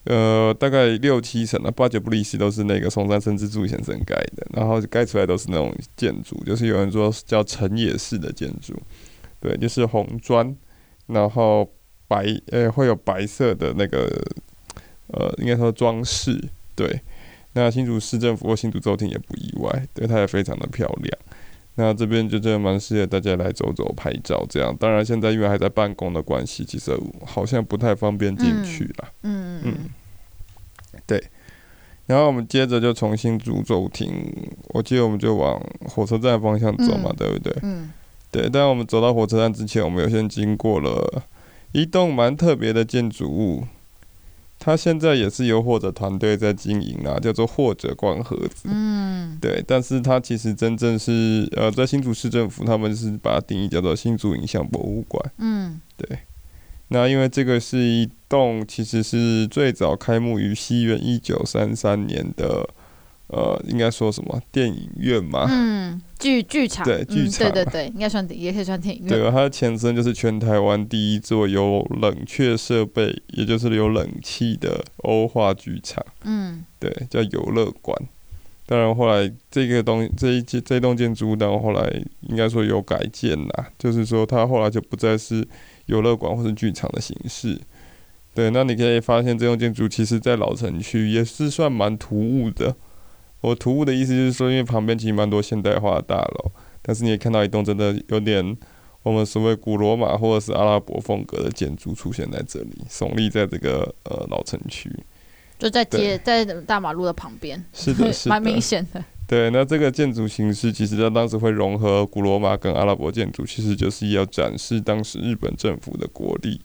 呃大概六七成的八九不离十都是那个松山生之助先生盖的，然后盖出来都是那种建筑，就是有人说叫城野式的建筑，对，就是红砖，然后。白呃、会有白色的那个呃应该说装饰对，那新竹市政府或新竹州厅也不意外，对，它也非常的漂亮。那这边就真的蛮适合大家来走走拍照这样。当然现在因为还在办公的关系，其实好像不太方便进去了。嗯嗯嗯，对。然后我们接着就从新竹州厅，我记得我们就往火车站方向走嘛，嗯、对不对？嗯，对。但我们走到火车站之前，我们有先经过了。一栋蛮特别的建筑物，它现在也是由或者团队在经营啊，叫做或者光盒子。嗯，对，但是他其实真正是呃，在新竹市政府，他们是把它定义叫做新竹影像博物馆。嗯，对。那因为这个是一栋，其实是最早开幕于西元一九三三年的。呃，应该说什么电影院吗？嗯，剧剧场。对，剧场、嗯。对对对，应该算也可以算电影院。对，它的前身就是全台湾第一座有冷却设备，也就是有冷气的欧化剧场。嗯，对，叫游乐馆。当然后来这个东这一这这栋建筑物，到后来应该说有改建啦，就是说它后来就不再是游乐馆或是剧场的形式。对，那你可以发现这栋建筑其实在老城区也是算蛮突兀的。我突兀的意思就是说，因为旁边其实蛮多现代化的大楼，但是你也看到一栋真的有点我们所谓古罗马或者是阿拉伯风格的建筑出现在这里，耸立在这个呃老城区，就在街在大马路的旁边，是的，是的，蛮明显的。对，那这个建筑形式其实它当时会融合古罗马跟阿拉伯建筑，其实就是要展示当时日本政府的国力，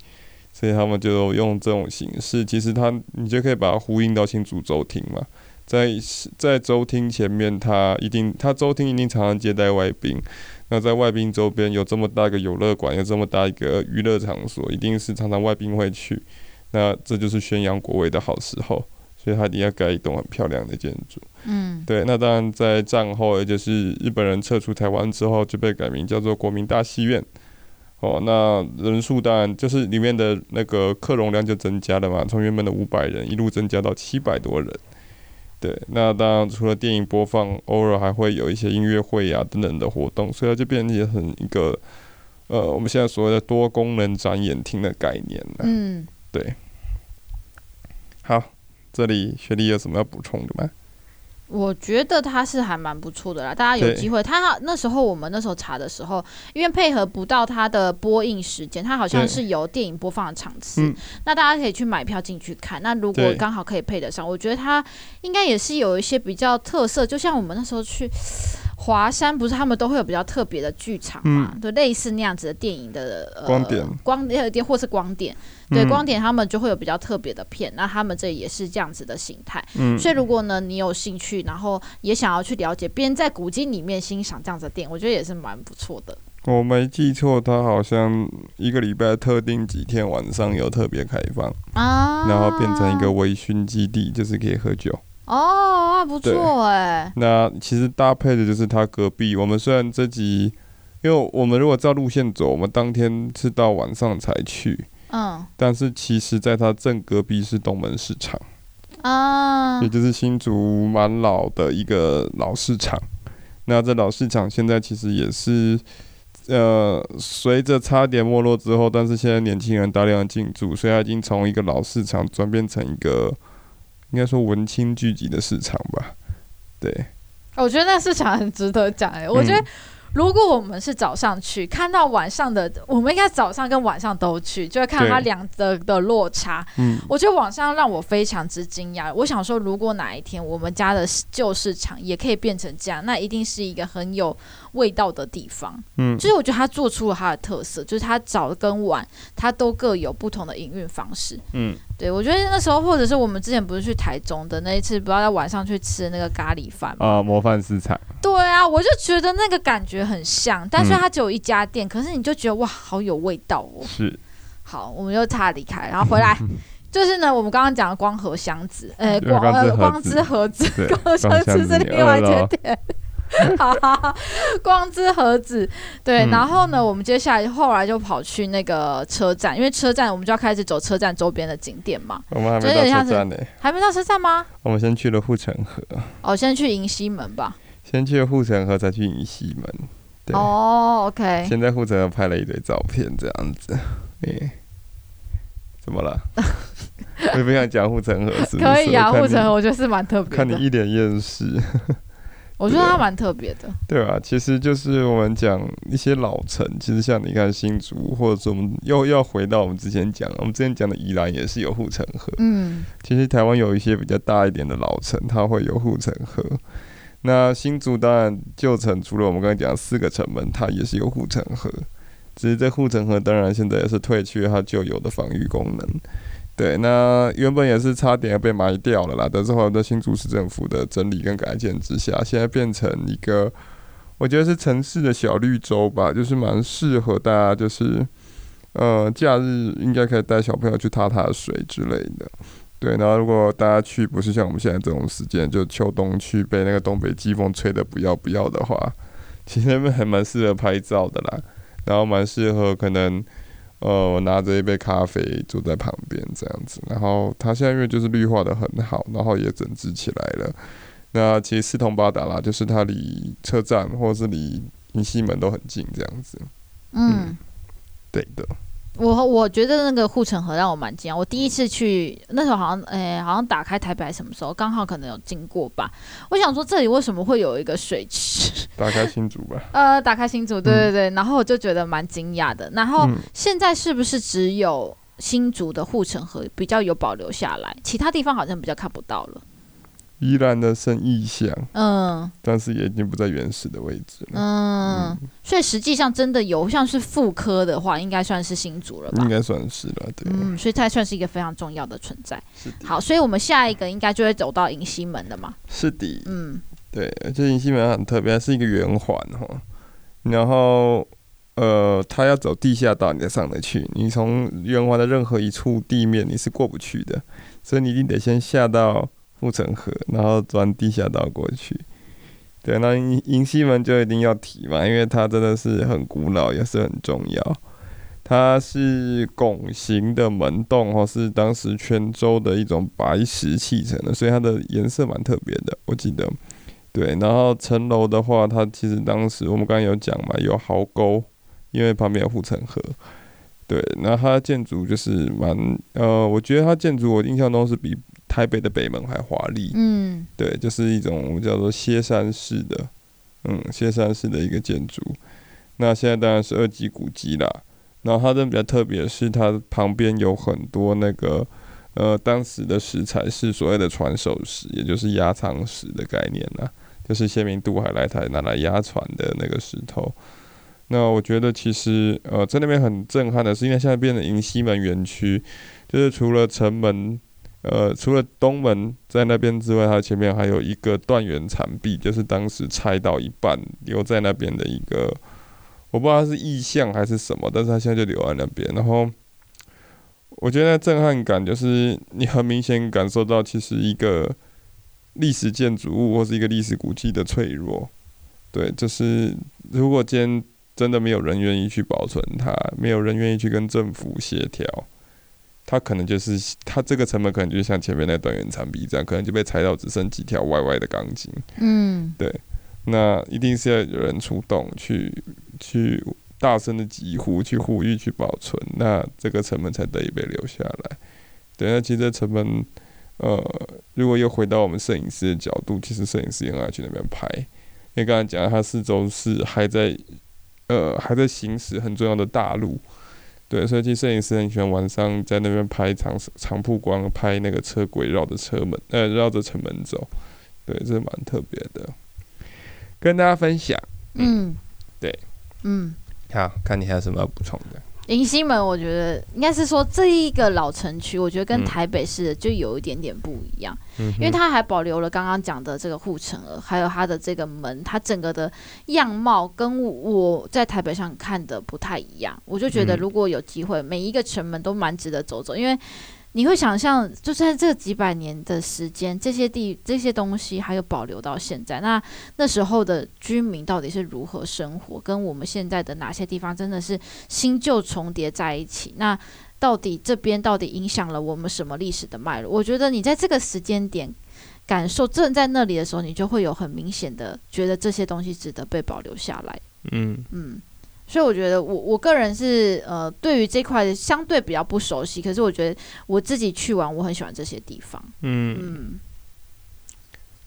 所以他们就用这种形式。其实它你就可以把它呼应到新竹州厅嘛。在在周厅前面，他一定他周厅一定常常接待外宾。那在外宾周边有这么大一个游乐馆，有这么大一个娱乐场所，一定是常常外宾会去。那这就是宣扬国威的好时候，所以他一定要盖一栋很漂亮的建筑。嗯，对。那当然在战后，也就是日本人撤出台湾之后，就被改名叫做国民大戏院。哦，那人数当然就是里面的那个客容量就增加了嘛，从原本的五百人一路增加到七百多人。对，那当然除了电影播放，偶尔还会有一些音乐会呀、啊、等等的活动，所以它就变成很一个呃，我们现在所谓的多功能展演厅的概念了。嗯，对。好，这里雪莉有什么要补充的吗？我觉得它是还蛮不错的啦，大家有机会。它那时候我们那时候查的时候，因为配合不到它的播映时间，它好像是有电影播放的场次，嗯、那大家可以去买票进去看。那如果刚好可以配得上，我觉得它应该也是有一些比较特色，就像我们那时候去。华山不是他们都会有比较特别的剧场嘛？就、嗯、类似那样子的电影的、呃、光点，光点或是光点，对、嗯、光点他们就会有比较特别的片。那他们这也是这样子的形态。嗯，所以如果呢你有兴趣，然后也想要去了解，边在古今里面欣赏这样子的电影，我觉得也是蛮不错的。我没记错，他好像一个礼拜特定几天晚上有特别开放啊，然后变成一个微醺基地，就是可以喝酒。哦，那不错哎。那其实搭配的就是他隔壁。我们虽然这集，因为我们如果照路线走，我们当天是到晚上才去。嗯。但是其实，在他正隔壁是东门市场。啊。也就是新竹蛮老的一个老市场。那这老市场现在其实也是，呃，随着差点没落之后，但是现在年轻人大量进驻，所以它已经从一个老市场转变成一个。应该说文青聚集的市场吧，对。我觉得那市场很值得讲哎，我觉得。如果我们是早上去，看到晚上的，我们应该早上跟晚上都去，就会看到它两的的落差。嗯，我觉得晚上让我非常之惊讶。我想说，如果哪一天我们家的旧市场也可以变成这样，那一定是一个很有味道的地方。嗯，就是我觉得他做出了他的特色，就是他早跟晚他都各有不同的营运方式。嗯，对，我觉得那时候或者是我们之前不是去台中的那一次，不要在晚上去吃那个咖喱饭吗？啊，模范市场。对啊，我就觉得那个感觉。很像，但是它只有一家店，嗯、可是你就觉得哇，好有味道哦。是。好，我们就差离开，然后回来。就是呢，我们刚刚讲的光合箱子，呃、欸，光呃光之盒子，光合 箱子是另外一间店。好，光之盒子，对，嗯、然后呢，我们接下来后来就跑去那个车站，因为车站我们就要开始走车站周边的景点嘛。我们还没到车站呢，还没到车站吗？我们先去了护城河。哦，先去迎西门吧。先去了护城河，再去迎西门。对哦，OK。先在护城河拍了一堆照片，这样子。对。怎么了？我也不想讲护城河，是不是？可以啊，护城河我觉得是蛮特别的。看你一脸厌世，我觉得它蛮特别的。对啊，其实就是我们讲一些老城，其实像你看新竹，或者说我们又要回到我们之前讲，我们之前讲的宜兰也是有护城河。嗯，其实台湾有一些比较大一点的老城，它会有护城河。那新竹当然旧城，除了我们刚才讲四个城门，它也是有护城河。只是这护城河当然现在也是退去它旧有的防御功能，对，那原本也是差点要被埋掉了啦，但是后来在新竹市政府的整理跟改建之下，现在变成一个我觉得是城市的小绿洲吧，就是蛮适合大家，就是呃假日应该可以带小朋友去踏踏水之类的，对，然后如果大家去不是像我们现在这种时间，就秋冬去被那个东北季风吹得不要不要的话，其实那边还蛮适合拍照的啦。然后蛮适合，可能，呃，我拿着一杯咖啡坐在旁边这样子。然后它现在因为就是绿化的很好，然后也整治起来了。那其实四通八达啦，就是它离车站或者是离迎西门都很近这样子。嗯，嗯对的。我我觉得那个护城河让我蛮惊讶。我第一次去那时候好像，诶、欸，好像打开台北什么时候，刚好可能有经过吧。我想说这里为什么会有一个水池？打开新竹吧。呃，打开新竹，对对对。嗯、然后我就觉得蛮惊讶的。然后现在是不是只有新竹的护城河比较有保留下来，其他地方好像比较看不到了？依然的生意象，嗯，但是也已经不在原始的位置了，嗯，嗯，所以实际上真的有像是妇科的话，应该算是新竹了吧？应该算是了，对，嗯，所以它算是一个非常重要的存在。是的。好，所以我们下一个应该就会走到迎西门的嘛？是的，嗯，对，而且迎西门很特别，它是一个圆环哈，然后呃，它要走地下道你才上得去，你从圆环的任何一处地面你是过不去的，所以你一定得先下到。护城河，然后钻地下道过去。对，那迎迎西门就一定要提嘛，因为它真的是很古老，也是很重要。它是拱形的门洞，或是当时泉州的一种白石砌成的，所以它的颜色蛮特别的。我记得，对。然后城楼的话，它其实当时我们刚刚有讲嘛，有壕沟，因为旁边有护城河。对，那它建筑就是蛮呃，我觉得它建筑我印象中是比。台北的北门还华丽，嗯，对，就是一种叫做歇山式的，嗯，歇山式的一个建筑。那现在当然是二级古迹啦。然后它这比较特别的是，它旁边有很多那个呃，当时的石材是所谓的传手石，也就是压舱石的概念啦，就是先民渡海来台拿来压船的那个石头。那我觉得其实呃，在那边很震撼的是，因为现在变成迎西门园区，就是除了城门。呃，除了东门在那边之外，它前面还有一个断垣残壁，就是当时拆到一半留在那边的一个，我不知道它是意象还是什么，但是它现在就留在那边。然后我觉得震撼感就是你很明显感受到，其实一个历史建筑物或是一个历史古迹的脆弱。对，就是如果今天真的没有人愿意去保存它，没有人愿意去跟政府协调。它可能就是它这个成本可能就像前面那段圆长壁这样，可能就被裁到只剩几条歪歪的钢筋。嗯，对，那一定是要有人出动去去大声的疾呼，去呼吁去保存，那这个成本才得以被留下来。对，那其实这成本，呃，如果又回到我们摄影师的角度，其实摄影师也很爱去那边拍，因为刚才讲它四周是还在呃还在行驶很重要的大路。对，所以其实摄影师很喜欢晚上在那边拍长长曝光，拍那个车轨绕着车门，呃，绕着城门走。对，这是蛮特别的，跟大家分享。嗯，对，嗯，好，看你还有什么要补充的？迎新门，我觉得应该是说这一个老城区，我觉得跟台北市的就有一点点不一样，嗯、因为它还保留了刚刚讲的这个护城河，还有它的这个门，它整个的样貌跟我在台北上看的不太一样。我就觉得如果有机会，每一个城门都蛮值得走走，因为。你会想象，就在这几百年的时间，这些地、这些东西还有保留到现在。那那时候的居民到底是如何生活？跟我们现在的哪些地方真的是新旧重叠在一起？那到底这边到底影响了我们什么历史的脉络？我觉得你在这个时间点感受正在那里的时候，你就会有很明显的觉得这些东西值得被保留下来。嗯嗯。所以我觉得我我个人是呃，对于这块相对比较不熟悉，可是我觉得我自己去玩，我很喜欢这些地方。嗯嗯，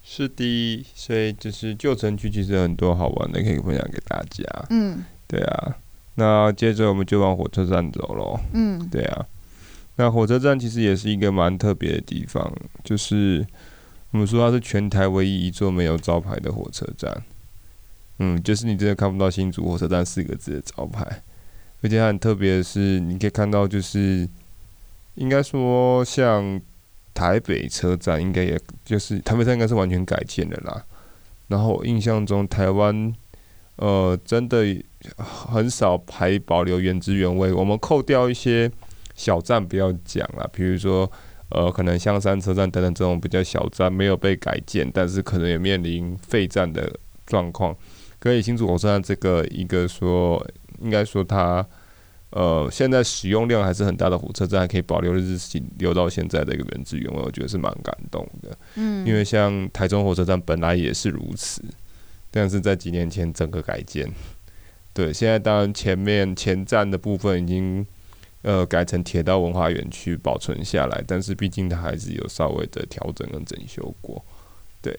是的，所以就是旧城区其实很多好玩的可以分享给大家。嗯，对啊，那接着我们就往火车站走喽。嗯，对啊，那火车站其实也是一个蛮特别的地方，就是我们说它是全台唯一一座没有招牌的火车站。嗯，就是你真的看不到新竹火车站四个字的招牌，而且很特别的是，你可以看到，就是应该说像台北车站，应该也就是台北站应该是完全改建的啦。然后印象中台湾呃真的很少还保留原汁原味。我们扣掉一些小站不要讲啦，比如说呃可能香山车站等等这种比较小站没有被改建，但是可能也面临废站的状况。可以新竹火车站这个一个说，应该说它，呃，现在使用量还是很大的火车站，还可以保留日期留到现在的一个原汁原味，我觉得是蛮感动的。嗯，因为像台中火车站本来也是如此，但是在几年前整个改建，对，现在当然前面前站的部分已经呃改成铁道文化园区保存下来，但是毕竟它还是有稍微的调整跟整修过，对。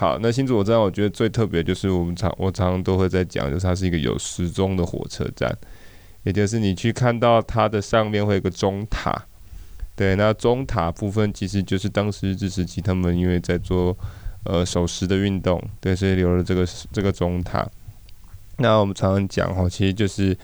好，那新竹火车站我觉得最特别就是我们常我常常都会在讲，就是它是一个有时钟的火车站，也就是你去看到它的上面会有个钟塔，对，那钟塔部分其实就是当时日治时期他们因为在做呃守时的运动，对，所以留了这个这个钟塔。那我们常常讲哈，其实就是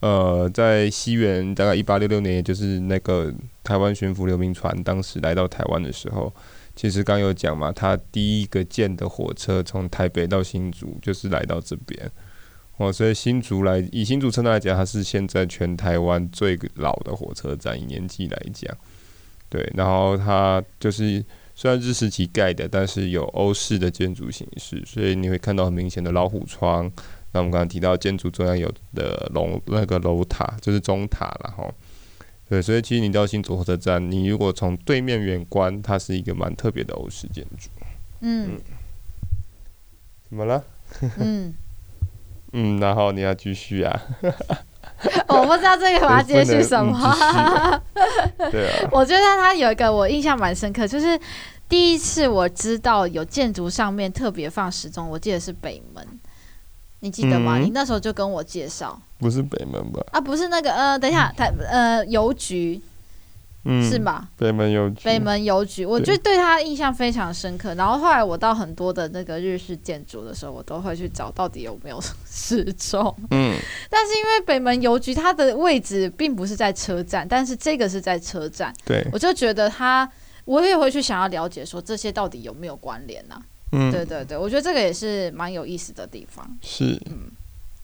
呃在西元大概一八六六年，也就是那个台湾巡抚刘铭传当时来到台湾的时候。其实刚有讲嘛，他第一个建的火车从台北到新竹就是来到这边，哦，所以新竹来以新竹车站来讲，它是现在全台湾最老的火车站，以年纪来讲，对，然后它就是虽然日式期盖的，但是有欧式的建筑形式，所以你会看到很明显的老虎窗。那我们刚刚提到建筑中央有的龙那个楼塔就是钟塔了哈。对，所以其实你到新竹火车站，你如果从对面远观，它是一个蛮特别的欧式建筑。嗯，嗯。怎么了？嗯。嗯，然后你要继续啊？我不知道这个我要接续什么。嗯、对啊。我觉得它有一个我印象蛮深刻，就是第一次我知道有建筑上面特别放时钟，我记得是北门。你记得吗？嗯、你那时候就跟我介绍，不是北门吧？啊，不是那个呃，等一下，台呃邮局，嗯，是吧？北门邮局，北门邮局，我就对他印象非常深刻。然后后来我到很多的那个日式建筑的时候，我都会去找到底有没有时钟。嗯，但是因为北门邮局它的位置并不是在车站，但是这个是在车站，对，我就觉得它，我也会去想要了解说这些到底有没有关联呢、啊？嗯，对对对，我觉得这个也是蛮有意思的地方。是，嗯，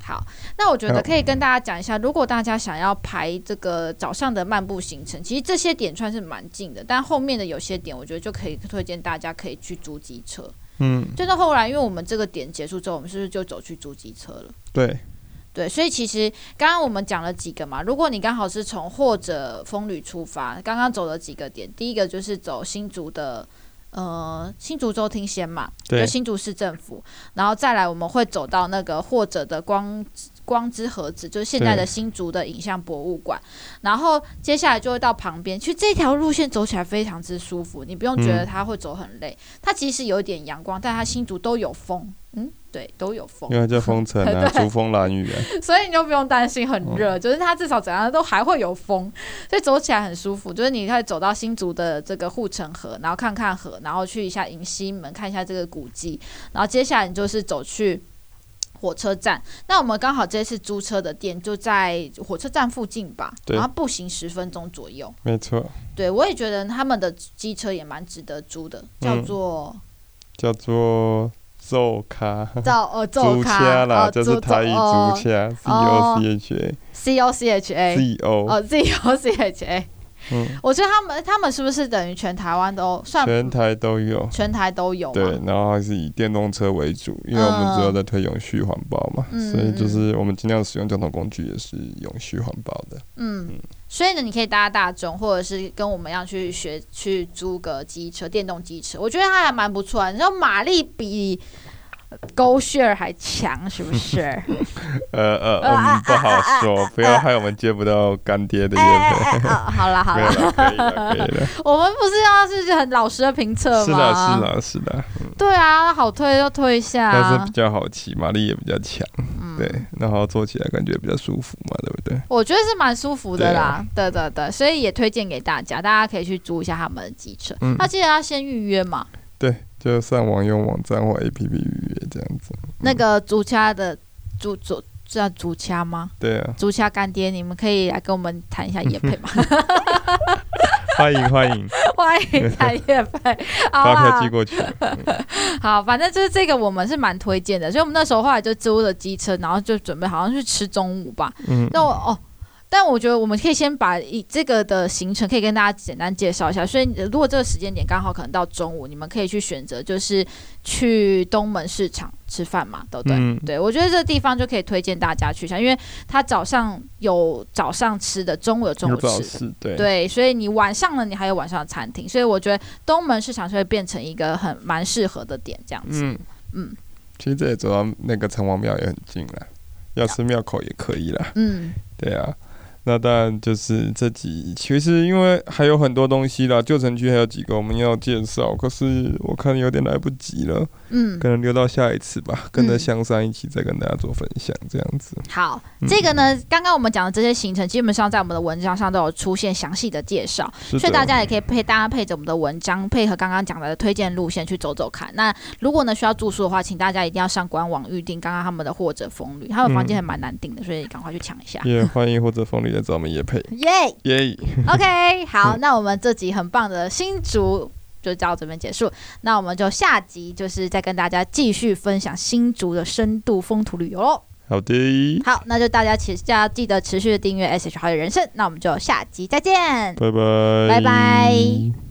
好，那我觉得可以跟大家讲一下，如果大家想要排这个早上的漫步行程，其实这些点算是蛮近的，但后面的有些点，我觉得就可以推荐大家可以去租机车。嗯，就是后来，因为我们这个点结束之后，我们是不是就走去租机车了？对，对，所以其实刚刚我们讲了几个嘛，如果你刚好是从或者风旅出发，刚刚走了几个点，第一个就是走新竹的。呃，新竹州厅先嘛，就新竹市政府，然后再来我们会走到那个或者的光光之盒子，就是现在的新竹的影像博物馆，然后接下来就会到旁边，其实这条路线走起来非常之舒服，你不用觉得它会走很累，嗯、它其实有一点阳光，但它新竹都有风，嗯。对，都有风，因为在风城啊，珠峰蓝雨啊，所以你就不用担心很热，哦、就是它至少怎样都还会有风，所以走起来很舒服。就是你可以走到新竹的这个护城河，然后看看河，然后去一下迎西门，看一下这个古迹，然后接下来你就是走去火车站。那我们刚好这次租车的店就在火车站附近吧，然后步行十分钟左右。没错。对，我也觉得他们的机车也蛮值得租的，叫做、嗯、叫做租卡，叫呃 租卡啦，就是台语租车，C O C H A，C O C H A，C O，哦，C O C H A。嗯，我觉得他们他们是不是等于全台湾都算？全台都有，全台都有。对，然后还是以电动车为主，因为我们主要在推永续环保嘛，嗯、所以就是我们尽量使用交通工具也是永续环保的。嗯，嗯，所以呢，你可以搭大众，或者是跟我们一样去学去租个机车，电动机车，我觉得它还蛮不错。你知道马力比。GoShare 还强是不是？呃 呃，我们 不好说，不要害我们接不到干爹的业配。好了好了，可以了可以了。我们不是要是很老实的评测吗？是的是的是的。对啊，好推就推一下。但是比较好骑，马力也比较强，对，然后坐起来感觉比较舒服嘛，对不对？我觉得是蛮舒服的啦，对对对，所以也推荐给大家，大家可以去租一下他们的机车。那记得要先预约嘛。对。就上网用网站或 APP 预约这样子。那个竹掐的竹竹叫竹掐吗？对啊。竹掐干爹，你们可以来跟我们谈一下叶配吗？欢迎欢迎 欢迎谈业配，发票寄过去。好，反正就是这个，我们是蛮推荐的。所以我们那时候后来就租了机车，然后就准备好像去吃中午吧。嗯。那我哦。但我觉得我们可以先把以这个的行程可以跟大家简单介绍一下。所以如果这个时间点刚好可能到中午，你们可以去选择就是去东门市场吃饭嘛，对不对？嗯、对，我觉得这个地方就可以推荐大家去一下，因为它早上有早上吃的，中午有中午吃的，对，对，所以你晚上呢，你还有晚上的餐厅，所以我觉得东门市场就会变成一个很蛮适合的点，这样子。嗯，嗯其实这也走到那个城隍庙也很近了，要吃庙口也可以了。嗯，对啊。那当然就是这几，其实因为还有很多东西啦，旧城区还有几个我们要介绍，可是我看有点来不及了，嗯，可能留到下一次吧，跟着香山一起再跟大家做分享，这样子。好，这个呢，刚刚我们讲的这些行程，基本上在我们的文章上都有出现详细的介绍，所以大家也可以配大家配着我们的文章，配合刚刚讲的推荐路线去走走看。那如果呢需要住宿的话，请大家一定要上官网预定，刚刚他们的或者风旅，他们房间还蛮难订的，所以赶快去抢一下。也欢迎或者风旅。在找我们也配，耶耶，OK，好，那我们这集很棒的新竹就到这边结束，那我们就下集就是再跟大家继续分享新竹的深度风土旅游喽。好的，好，那就大家请家记得持续的订阅 SH 好友人生，那我们就下集再见，拜拜，拜拜。